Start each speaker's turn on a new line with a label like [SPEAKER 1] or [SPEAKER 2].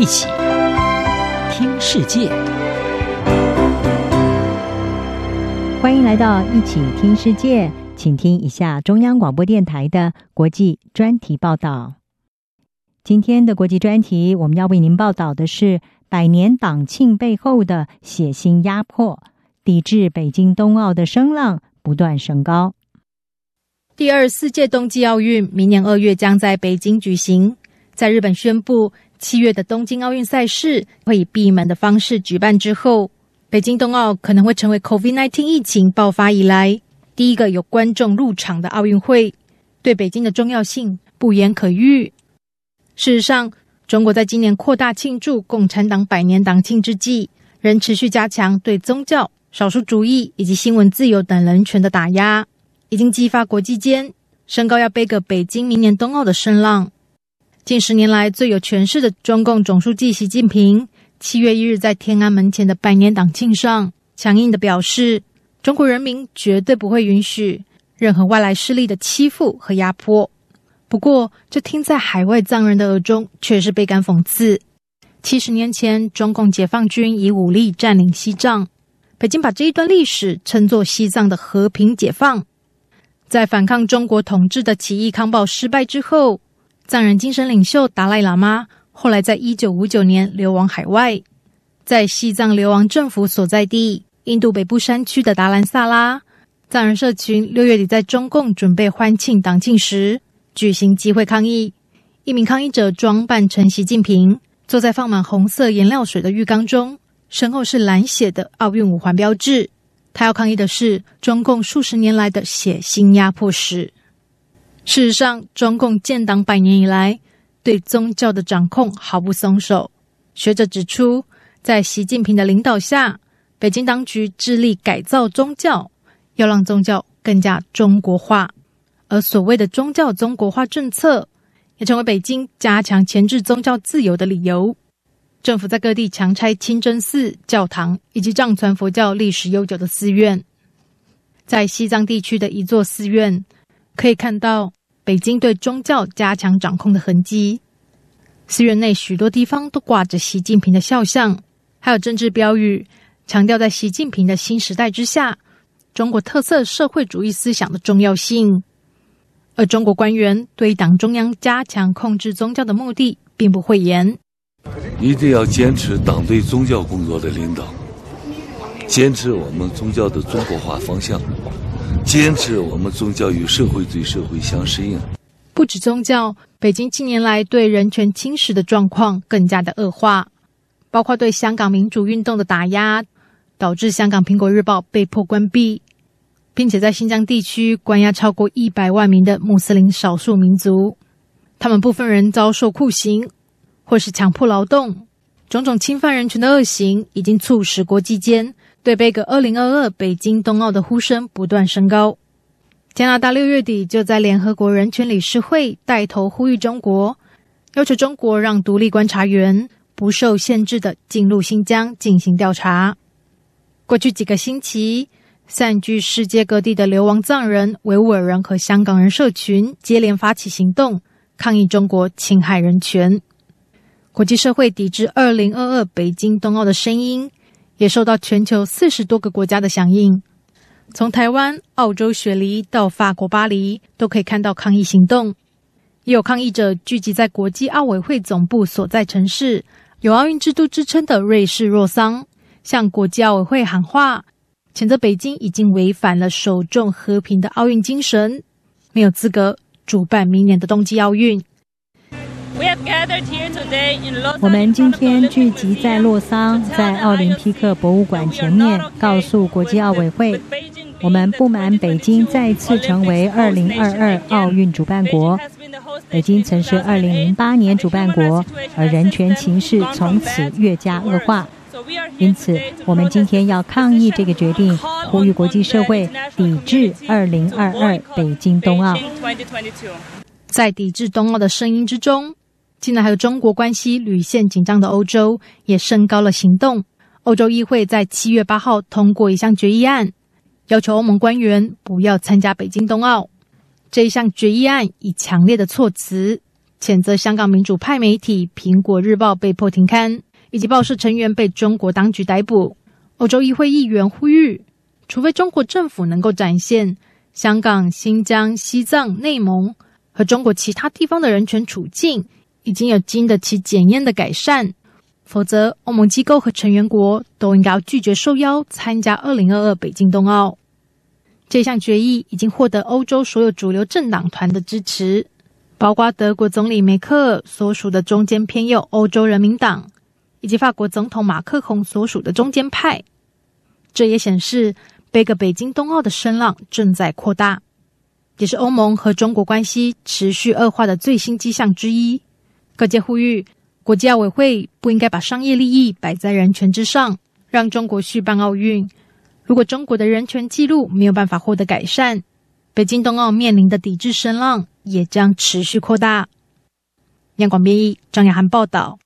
[SPEAKER 1] 一起听世界，
[SPEAKER 2] 欢迎来到一起听世界，请听一下中央广播电台的国际专题报道。今天的国际专题，我们要为您报道的是百年党庆背后的血腥压迫，抵制北京冬奥的声浪不断升高。
[SPEAKER 3] 第二十四届冬季奥运明年二月将在北京举行。在日本宣布七月的东京奥运赛事会以闭门的方式举办之后，北京冬奥可能会成为 COVID-19 疫情爆发以来第一个有观众入场的奥运会，对北京的重要性不言可喻。事实上，中国在今年扩大庆祝共产党百年党庆之际，仍持续加强对宗教、少数主义以及新闻自由等人权的打压。已经激发国际间升高要背个北京明年冬奥的声浪。近十年来最有权势的中共总书记习近平，七月一日在天安门前的百年党庆上，强硬的表示，中国人民绝对不会允许任何外来势力的欺负和压迫。不过，这听在海外藏人的耳中却是倍感讽刺。七十年前，中共解放军以武力占领西藏，北京把这一段历史称作西藏的和平解放。在反抗中国统治的起义抗暴失败之后，藏人精神领袖达赖喇嘛后来在一九五九年流亡海外，在西藏流亡政府所在地印度北部山区的达兰萨拉，藏人社群六月底在中共准备欢庆党庆时举行集会抗议。一名抗议者装扮成习近平，坐在放满红色颜料水的浴缸中，身后是蓝血的奥运五环标志。他要抗议的是中共数十年来的血腥压迫史。事实上，中共建党百年以来，对宗教的掌控毫不松手。学者指出，在习近平的领导下，北京当局致力改造宗教，要让宗教更加中国化。而所谓的宗教中国化政策，也成为北京加强钳制宗教自由的理由。政府在各地强拆清真寺、教堂以及藏传佛教历史悠久的寺院。在西藏地区的一座寺院，可以看到北京对宗教加强掌控的痕迹。寺院内许多地方都挂着习近平的肖像，还有政治标语，强调在习近平的新时代之下，中国特色社会主义思想的重要性。而中国官员对党中央加强控制宗教的目的，并不讳言。
[SPEAKER 4] 一定要坚持党对宗教工作的领导，坚持我们宗教的中国化方向，坚持我们宗教与社会对社会相适应。
[SPEAKER 3] 不止宗教，北京近年来对人权侵蚀的状况更加的恶化，包括对香港民主运动的打压，导致香港《苹果日报》被迫关闭，并且在新疆地区关押超过一百万名的穆斯林少数民族，他们部分人遭受酷刑。或是强迫劳动，种种侵犯人权的恶行，已经促使国际间对背个二零二二北京冬奥的呼声不断升高。加拿大六月底就在联合国人权理事会带头呼吁中国，要求中国让独立观察员不受限制的进入新疆进行调查。过去几个星期，散居世界各地的流亡藏人、维吾尔人和香港人社群接连发起行动，抗议中国侵害人权。国际社会抵制二零二二北京冬奥的声音，也受到全球四十多个国家的响应。从台湾、澳洲雪梨到法国巴黎，都可以看到抗议行动。也有抗议者聚集在国际奥委会总部所在城市，有奥运之都之称的瑞士洛桑，向国际奥委会喊话，谴责北京已经违反了首重和平的奥运精神，没有资格主办明年的冬季奥运。
[SPEAKER 2] 我们今天聚集在洛桑，在奥林匹克博物馆前面，告诉国际奥委会，我们不满北京再次成为2022奥运主办国。北京曾是2008年主办国，而人权情势从此越加恶化。因此，我们今天要抗议这个决定，呼吁国际社会抵制2022北京冬奥。
[SPEAKER 3] 在抵制冬奥的声音之中。近来还有中国关系屡陷紧张的欧洲也升高了行动。欧洲议会在七月八号通过一项决议案，要求欧盟官员不要参加北京冬奥。这一项决议案以强烈的措辞谴责香港民主派媒体《苹果日报》被迫停刊，以及报社成员被中国当局逮捕。欧洲议会议员呼吁，除非中国政府能够展现香港、新疆、西藏、内蒙和中国其他地方的人权处境已经有经得起检验的改善，否则欧盟机构和成员国都应该拒绝受邀参加二零二二北京冬奥。这项决议已经获得欧洲所有主流政党团的支持，包括德国总理梅克尔所属的中间偏右欧洲人民党，以及法国总统马克宏所属的中间派。这也显示，背个北京冬奥的声浪正在扩大，也是欧盟和中国关系持续恶化的最新迹象之一。各界呼吁，国际奥委会不应该把商业利益摆在人权之上，让中国续办奥运。如果中国的人权记录没有办法获得改善，北京冬奥面临的抵制声浪也将持续扩大。央广编译张雅涵报道。